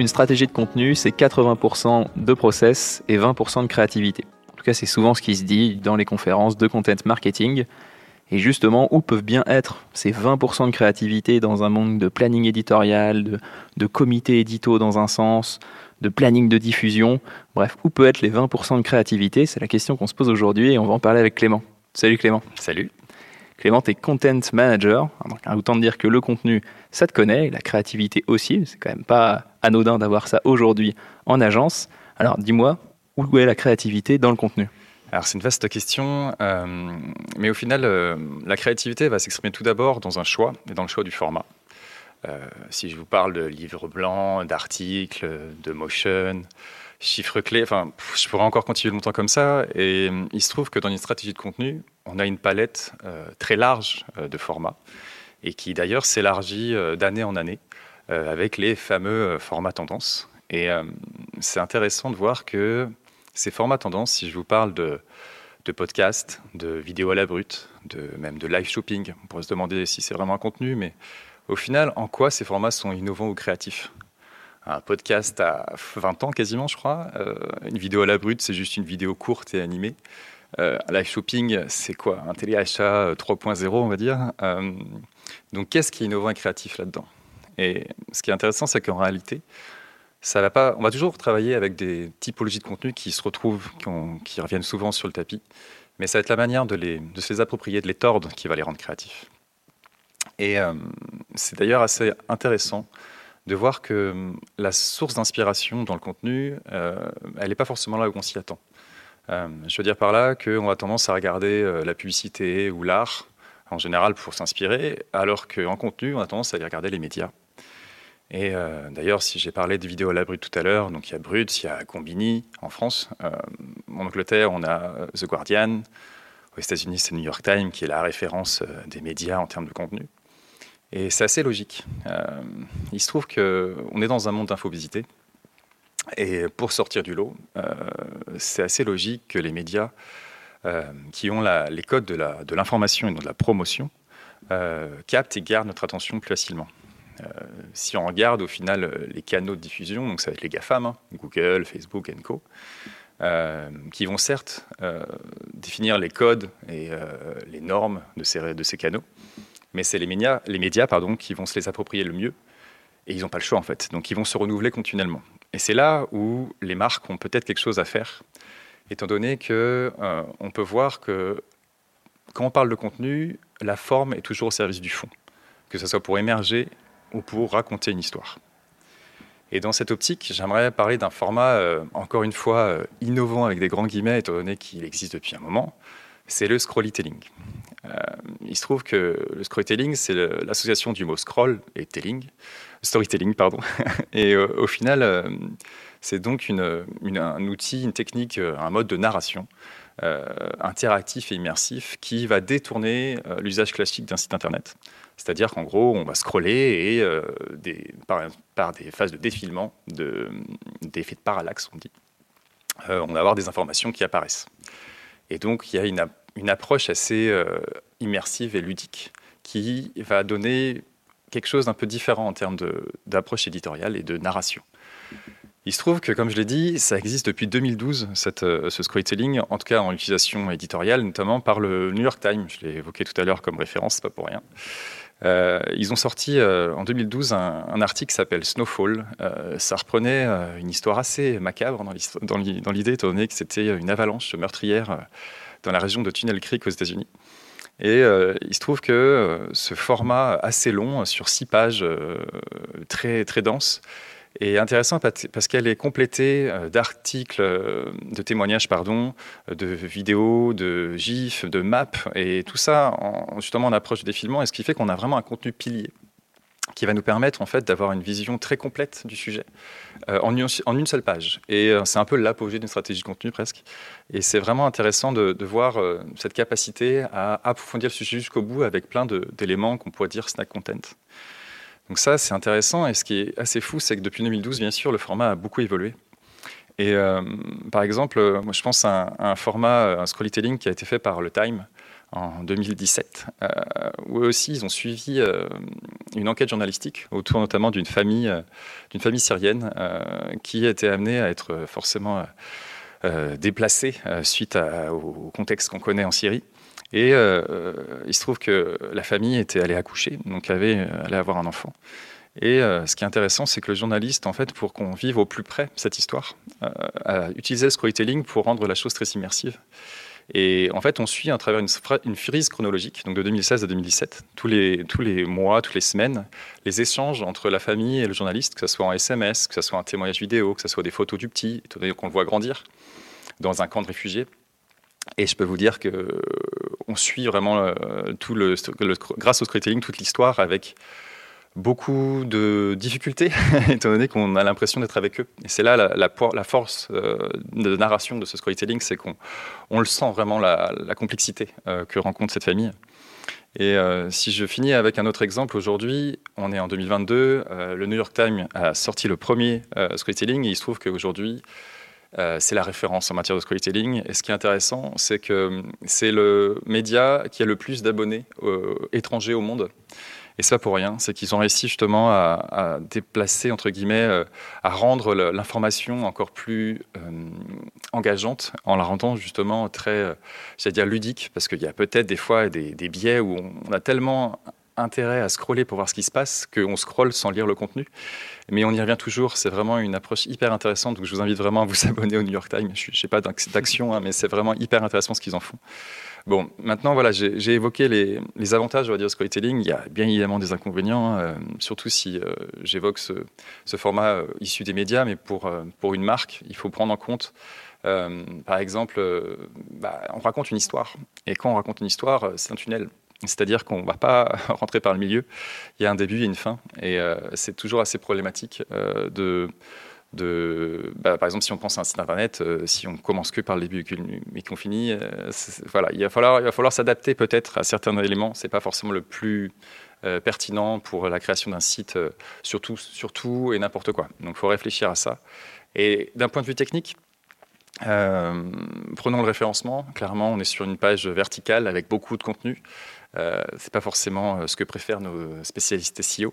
une stratégie de contenu, c'est 80% de process et 20% de créativité. En tout cas, c'est souvent ce qui se dit dans les conférences de content marketing. Et justement, où peuvent bien être ces 20% de créativité dans un monde de planning éditorial, de, de comité édito dans un sens, de planning de diffusion? Bref, où peut être les 20% de créativité? C'est la question qu'on se pose aujourd'hui et on va en parler avec Clément. Salut Clément. Salut. Clément est content manager. Donc, autant dire que le contenu, ça te connaît, et la créativité aussi. C'est quand même pas anodin d'avoir ça aujourd'hui en agence. Alors dis-moi, où est la créativité dans le contenu? Alors c'est une vaste question, euh, mais au final, euh, la créativité va s'exprimer tout d'abord dans un choix et dans le choix du format. Euh, si je vous parle de livres blancs, d'articles, de motion, chiffres clés, enfin, je pourrais encore continuer longtemps comme ça. Et il se trouve que dans une stratégie de contenu, on a une palette très large de formats et qui d'ailleurs s'élargit d'année en année avec les fameux formats tendances. Et c'est intéressant de voir que ces formats tendances, si je vous parle de, de podcast, de vidéos à la brute, de, même de live shopping, on pourrait se demander si c'est vraiment un contenu, mais au final, en quoi ces formats sont innovants ou créatifs? Un podcast à 20 ans quasiment, je crois. Euh, une vidéo à la brute, c'est juste une vidéo courte et animée. Euh, live shopping, c'est quoi? Un téléachat 3.0, on va dire. Euh, donc, qu'est-ce qui est innovant et créatif là-dedans? Et ce qui est intéressant, c'est qu'en réalité, ça va pas. On va toujours travailler avec des typologies de contenu qui se retrouvent, qui, reviennent souvent sur le tapis, mais ça va être la manière de, les, de se les approprier, de les tordre, qui va les rendre créatifs. Et euh, c'est d'ailleurs assez intéressant de voir que hum, la source d'inspiration dans le contenu, euh, elle n'est pas forcément là où on s'y attend. Euh, je veux dire par là qu'on a tendance à regarder la publicité ou l'art en général pour s'inspirer, alors qu'en contenu, on a tendance à aller regarder les médias. Et euh, d'ailleurs, si j'ai parlé de vidéos à la brute tout à l'heure, donc il y a Brut, il y a Combini en France. Euh, en Angleterre, on a euh, The Guardian. Aux États-Unis, c'est New York Times qui est la référence des médias en termes de contenu. Et c'est assez logique. il se trouve qu'on est dans un monde d'infobésité. Et pour sortir du lot, c'est assez logique que les médias qui ont les codes de l'information et de la promotion captent et gardent notre attention plus facilement. Euh, si on regarde au final euh, les canaux de diffusion, donc ça va être les GAFAM, hein, Google, Facebook, Co., euh, qui vont certes définir les codes et les normes de ces, canaux, mais c'est les médias, les médias pardon, qui vont se les approprier le mieux, et ils n'ont pas le choix en fait, donc ils vont se renouveler continuellement. Et c'est là où les marques ont peut-être quelque chose à faire, étant donné que on peut voir que quand on parle de contenu, la forme est toujours au service du fond, que ce soit pour émerger ou pour raconter une histoire. Et dans cette optique, j'aimerais parler d'un format, euh, encore une fois, euh, innovant avec des grands guillemets, étant donné qu'il existe depuis un moment, c'est le scrollytelling. Euh, il se trouve que le scrollytelling, c'est l'association du mot scroll et telling, storytelling, pardon. et au final, c'est donc un outil, une technique, un mode de narration interactif et immersif qui va détourner l'usage classique d'un site internet c'est-à-dire qu'en gros, on va scroller et euh, par, des phases de défilement, d'effets de, parallaxe, on dit, euh, on va avoir des informations qui apparaissent. Et donc, il y a une, approche assez euh, immersive et ludique qui va donner quelque chose d'un peu différent en termes d'approche éditoriale et de narration. Il se trouve que, comme je l'ai dit, ça existe depuis 2012, cette, ce storytelling, en tout cas en utilisation éditoriale, notamment par le New York Times. Je l'ai évoqué tout à l'heure comme référence, pas pour rien. Euh, ils ont sorti euh, en 2012 un, article qui s'appelle Snowfall. Euh, ça reprenait une histoire assez macabre dans l'idée, étant donné que c'était une avalanche meurtrière dans la région de Tunnel Creek aux États-Unis. Et il se trouve que ce format assez long, sur six pages, très, très dense, est intéressant parce qu'elle est complétée euh, d'articles, euh, de témoignages, pardon, de vidéos, de gifs, de maps, et tout ça en, justement en approche du défilement, et ce qui fait qu'on a vraiment un contenu pilier qui va nous permettre en fait d'avoir une vision très complète du sujet euh, en, une, seule page. Et c'est un peu l'apogée d'une stratégie de contenu presque. Et c'est vraiment intéressant de voir cette capacité à approfondir le sujet jusqu'au bout avec plein d'éléments qu'on pourrait dire snack content. Donc ça, c'est intéressant. Et ce qui est assez fou, c'est que depuis 2012, bien sûr, le format a beaucoup évolué. Et euh, par exemple, moi, je pense à un, format, un storytelling qui a été fait par le Time en 2017, où aussi ils ont suivi une enquête journalistique autour notamment d'une famille, d'une famille syrienne qui était amenée à être forcément déplacée suite au contexte qu'on connaît en Syrie. Et il se trouve que la famille était allée accoucher, donc avait, allait avoir un enfant. Et euh, ce qui est intéressant, c'est que le journaliste, en fait, pour qu'on vive au plus près cette histoire, euh, a utilisé le storytelling pour rendre la chose très immersive. Et en fait, on suit à travers une, une frise chronologique, donc de 2016 à 2017, tous les, tous les mois, toutes les semaines, les échanges entre la famille et le journaliste, que ce soit en SMS, que ce soit un témoignage vidéo, que ce soit des photos du petit, étant donné qu'on le voit grandir dans un camp de réfugiés. Et je peux vous dire que on suit vraiment euh, tout le, grâce au storytelling toute l'histoire avec beaucoup de difficultés, étant donné qu'on a l'impression d'être avec eux. Et c'est là la, force euh, de narration de ce storytelling, c'est qu'on on le sent vraiment la, complexité euh, que rencontre cette famille. Et si je finis avec un autre exemple, aujourd'hui, on est en 2022, le New York Times a sorti le premier storytelling et il se trouve qu'aujourd'hui, c'est la référence en matière de storytelling. Et ce qui est intéressant, c'est que c'est le média qui a le plus d'abonnés étrangers au monde. Et ça pour rien, c'est qu'ils ont réussi justement à, déplacer, entre guillemets, euh, à rendre l'information encore plus euh, engageante en la rendant justement très, euh, j'allais dire, ludique, parce qu'il y a peut-être des fois des, biais où on, a tellement intérêt à scroller pour voir ce qui se passe qu'on scrolle sans lire le contenu. Mais on y revient toujours. C'est vraiment une approche hyper intéressante. Donc je vous invite vraiment à vous abonner au New York Times. Je n'ai pas d'action, hein, mais c'est vraiment hyper intéressant ce qu'ils en font. Bon, maintenant, voilà, j'ai évoqué les, avantages, on va dire, du storytelling. Il y a bien évidemment des inconvénients, hein, euh, surtout si euh, j'évoque ce, format euh, issu des médias, mais pour, pour une marque, il faut prendre en compte, par exemple, bah, on raconte une histoire. Et quand on raconte une histoire, c'est un tunnel. C'est-à-dire qu'on ne va pas rentrer par le milieu. Il y a un début et une fin. Et c'est toujours assez problématique de de, bah, par exemple, si on pense à un site internet, euh, si on commence que par le début et qu'on finit, euh, voilà, il va falloir, falloir s'adapter peut-être à certains éléments. C'est pas forcément le plus euh, pertinent pour la création d'un site, surtout, surtout et n'importe quoi. Donc, il faut réfléchir à ça. Et d'un point de vue technique, prenons le référencement. Clairement, on est sur une page verticale avec beaucoup de contenu. Euh, c'est pas forcément euh, ce que préfèrent nos spécialistes SEO,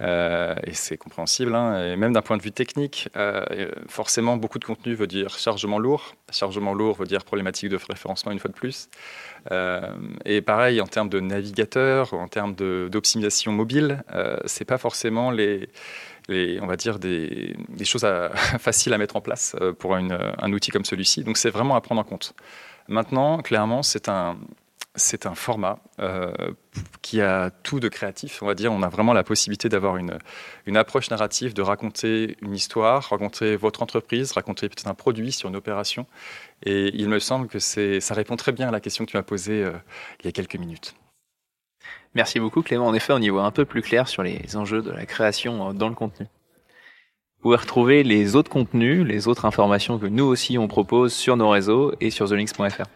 euh, et c'est compréhensible. Hein. Et même d'un point de vue technique, forcément, beaucoup de contenu veut dire chargement lourd. Chargement lourd veut dire problématique de référencement une fois de plus. et pareil, en termes de navigateur, en termes d'optimisation mobile, c'est pas forcément les, on va dire des, choses faciles à mettre en place pour un outil comme celui-ci. Donc c'est vraiment à prendre en compte. Maintenant, clairement, c'est un, format euh, qui a tout de créatif, on va dire. On a vraiment la possibilité d'avoir une, approche narrative, de raconter une histoire, raconter votre entreprise, raconter peut-être un produit sur une opération. Et il me semble que ça répond très bien à la question que tu m'as posée euh, il y a quelques minutes. Merci beaucoup Clément. En effet, on y voit un peu plus clair sur les enjeux de la création euh, dans le contenu. Vous pouvez retrouver les autres contenus, les autres informations que nous aussi on propose sur nos réseaux et sur thelinks.fr.